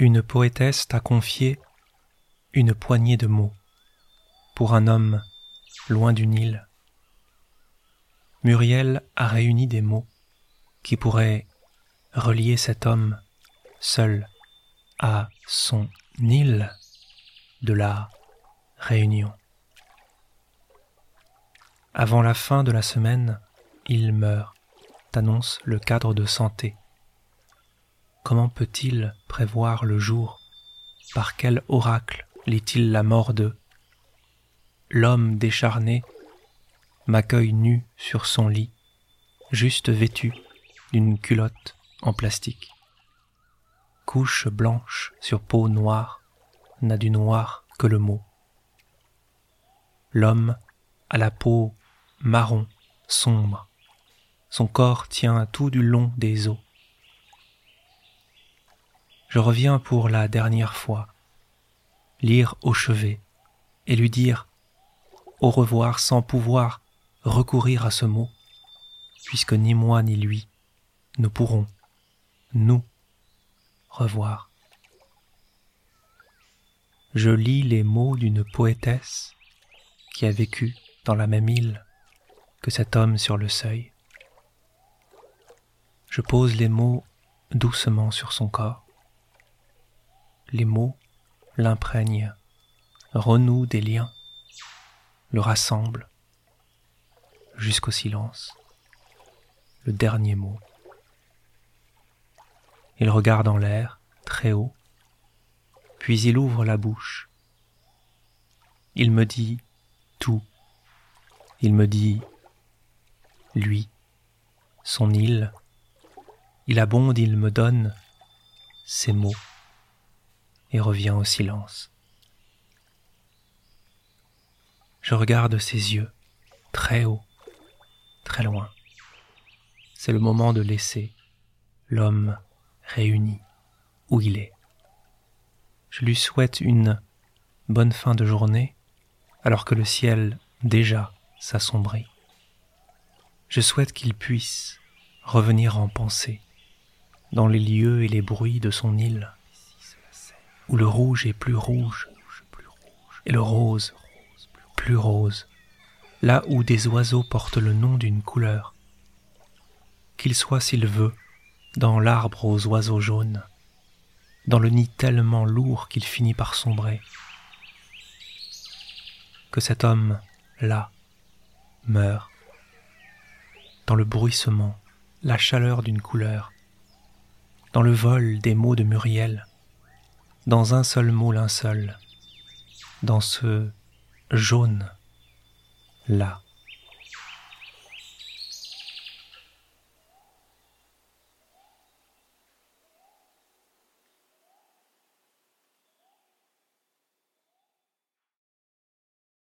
Une poétesse t'a confié une poignée de mots pour un homme loin du Nil. Muriel a réuni des mots qui pourraient relier cet homme seul à son île de la réunion. Avant la fin de la semaine, il meurt, t'annonce le cadre de santé. Comment peut-il prévoir le jour? Par quel oracle lit-il la mort de? L'homme décharné m'accueille nu sur son lit, juste vêtu d'une culotte en plastique. Couche blanche sur peau noire n'a du noir que le mot. L'homme a la peau marron, sombre. Son corps tient tout du long des os. Je reviens pour la dernière fois, lire au chevet et lui dire au revoir sans pouvoir recourir à ce mot, puisque ni moi ni lui ne pourrons, nous, revoir. Je lis les mots d'une poétesse qui a vécu dans la même île que cet homme sur le seuil. Je pose les mots doucement sur son corps. Les mots l'imprègnent, renouent des liens, le rassemblent jusqu'au silence, le dernier mot. Il regarde en l'air, très haut, puis il ouvre la bouche. Il me dit tout. Il me dit lui, son île. Il abonde, il me donne ses mots et revient au silence. Je regarde ses yeux, très haut, très loin. C'est le moment de laisser l'homme réuni où il est. Je lui souhaite une bonne fin de journée alors que le ciel déjà s'assombrit. Je souhaite qu'il puisse revenir en pensée dans les lieux et les bruits de son île, où le rouge est plus rouge et le rose plus rose, là où des oiseaux portent le nom d'une couleur, qu'il soit s'il veut dans l'arbre aux oiseaux jaunes, dans le nid tellement lourd qu'il finit par sombrer, que cet homme là meurt. Dans le bruissement, la chaleur d'une couleur, dans le vol des mots de Muriel, dans un seul mot linceul, dans ce jaune là.